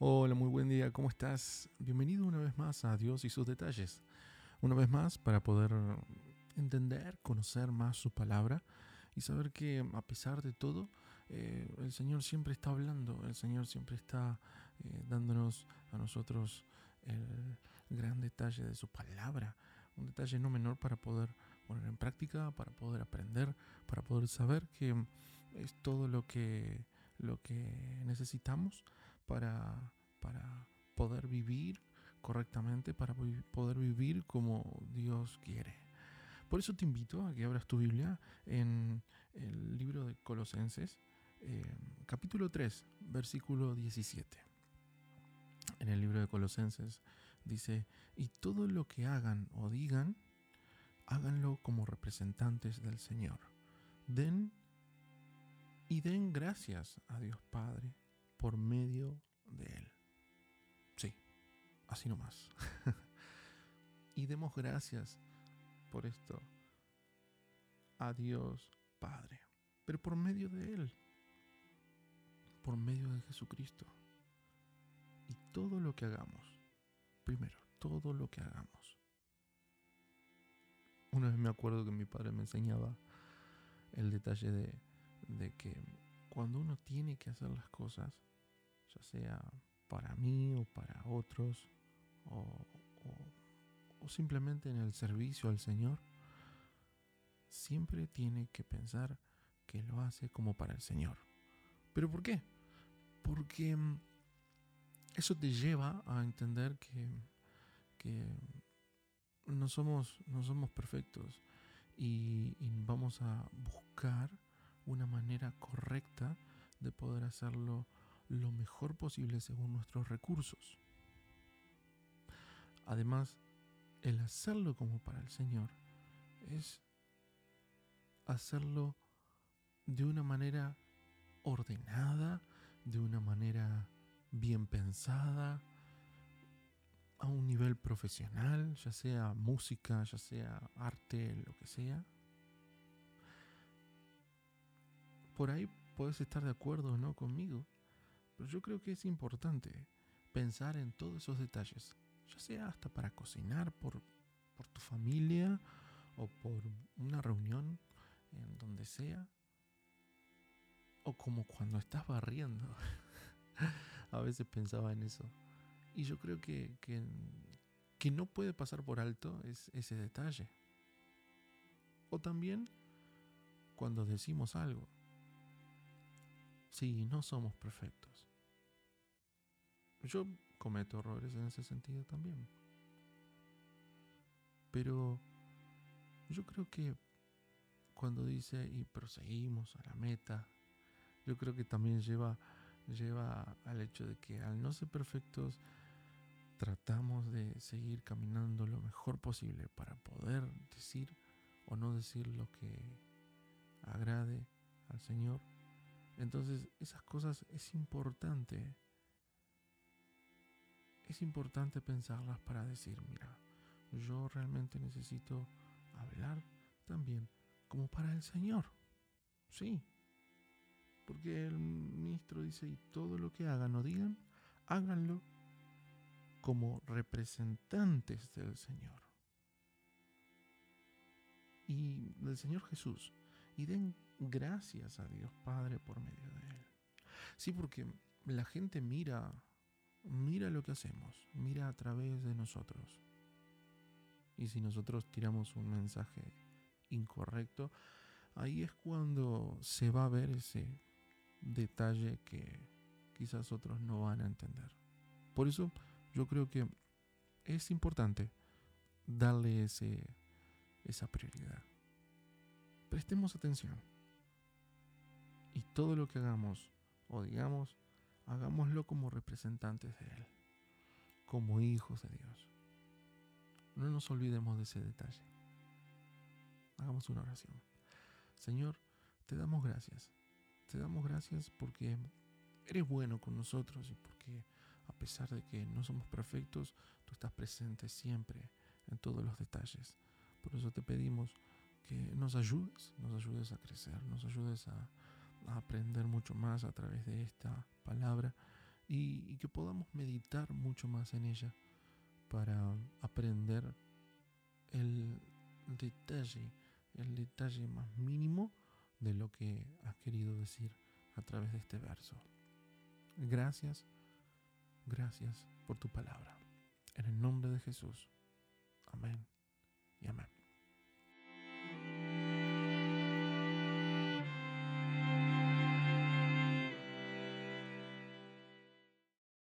Hola, muy buen día, ¿cómo estás? Bienvenido una vez más a Dios y sus detalles. Una vez más para poder entender, conocer más su palabra y saber que a pesar de todo, eh, el Señor siempre está hablando, el Señor siempre está eh, dándonos a nosotros el gran detalle de su palabra, un detalle no menor para poder poner en práctica, para poder aprender, para poder saber que es todo lo que, lo que necesitamos para, para poder vivir correctamente, para poder vivir como Dios quiere. Por eso te invito a que abras tu Biblia en el libro de Colosenses, eh, capítulo 3, versículo 17. En el libro de Colosenses dice, y todo lo que hagan o digan, háganlo como representantes del Señor. Den y den gracias a Dios Padre por medio de Él. Sí, así nomás. y demos gracias por esto a Dios Padre, pero por medio de Él, por medio de Jesucristo. Y todo lo que hagamos, primero, todo lo que hagamos. Una vez me acuerdo que mi padre me enseñaba el detalle de, de que cuando uno tiene que hacer las cosas, ya sea para mí o para otros, o, simplemente en el servicio al Señor, siempre tiene que pensar que lo hace como para el Señor. ¿Pero por qué? Porque mm, eso te lleva a entender que, no somos perfectos y vamos a buscar una manera correcta de poder hacerlo lo mejor posible según nuestros recursos. Además, el hacerlo como para el Señor es hacerlo de una manera ordenada, de una manera bien pensada, a un nivel profesional, ya sea música, ya sea arte, lo que sea. Por ahí puedes estar de acuerdo o no conmigo, pero yo creo que es importante pensar en todos esos detalles, ya sea hasta para cocinar por, por tu familia o por una reunión en donde sea, o como cuando estás barriendo. A veces pensaba en eso. Y yo creo que, que, que no puede pasar por alto es ese detalle. O también cuando decimos algo. Sí, no somos perfectos. Yo cometo errores en ese sentido también. Pero yo creo que cuando dice y proseguimos a la meta, yo creo que también lleva, lleva al hecho de que al no ser perfectos, tratamos de seguir caminando lo mejor posible para poder decir o no decir lo que agrade al Señor. Entonces esas cosas es importante es importante pensarlas para decir, mira, yo realmente necesito hablar también como para el Señor. Sí. Porque el ministro dice, y todo lo que hagan o digan, háganlo como representantes del Señor. Y del Señor Jesús. Y den gracias a Dios Padre por medio de Él. Sí, porque la gente mira mira lo que hacemos, mira a través de nosotros. Y si nosotros tiramos un mensaje incorrecto, ahí es cuando se va a ver ese detalle que quizás otros no van a entender. Por eso yo creo que es importante darle ese, esa prioridad. Prestemos atención. Y todo lo que hagamos o digamos hagámoslo como representantes de Él, como hijos de Dios. No nos olvidemos de ese detalle. Hagamos una oración. Señor, te damos gracias. Te damos gracias porque eres bueno con nosotros y porque a pesar de que no somos perfectos, tú estás presente siempre en todos los detalles. Por eso te pedimos que nos ayudes, nos ayudes a crecer, nos ayudes a, aprender mucho más a través de esta palabra y, que podamos meditar mucho más en ella para aprender el detalle, el detalle más mínimo de lo que has querido decir a través de este verso. Gracias, gracias por tu palabra. En el nombre de Jesús. Amén.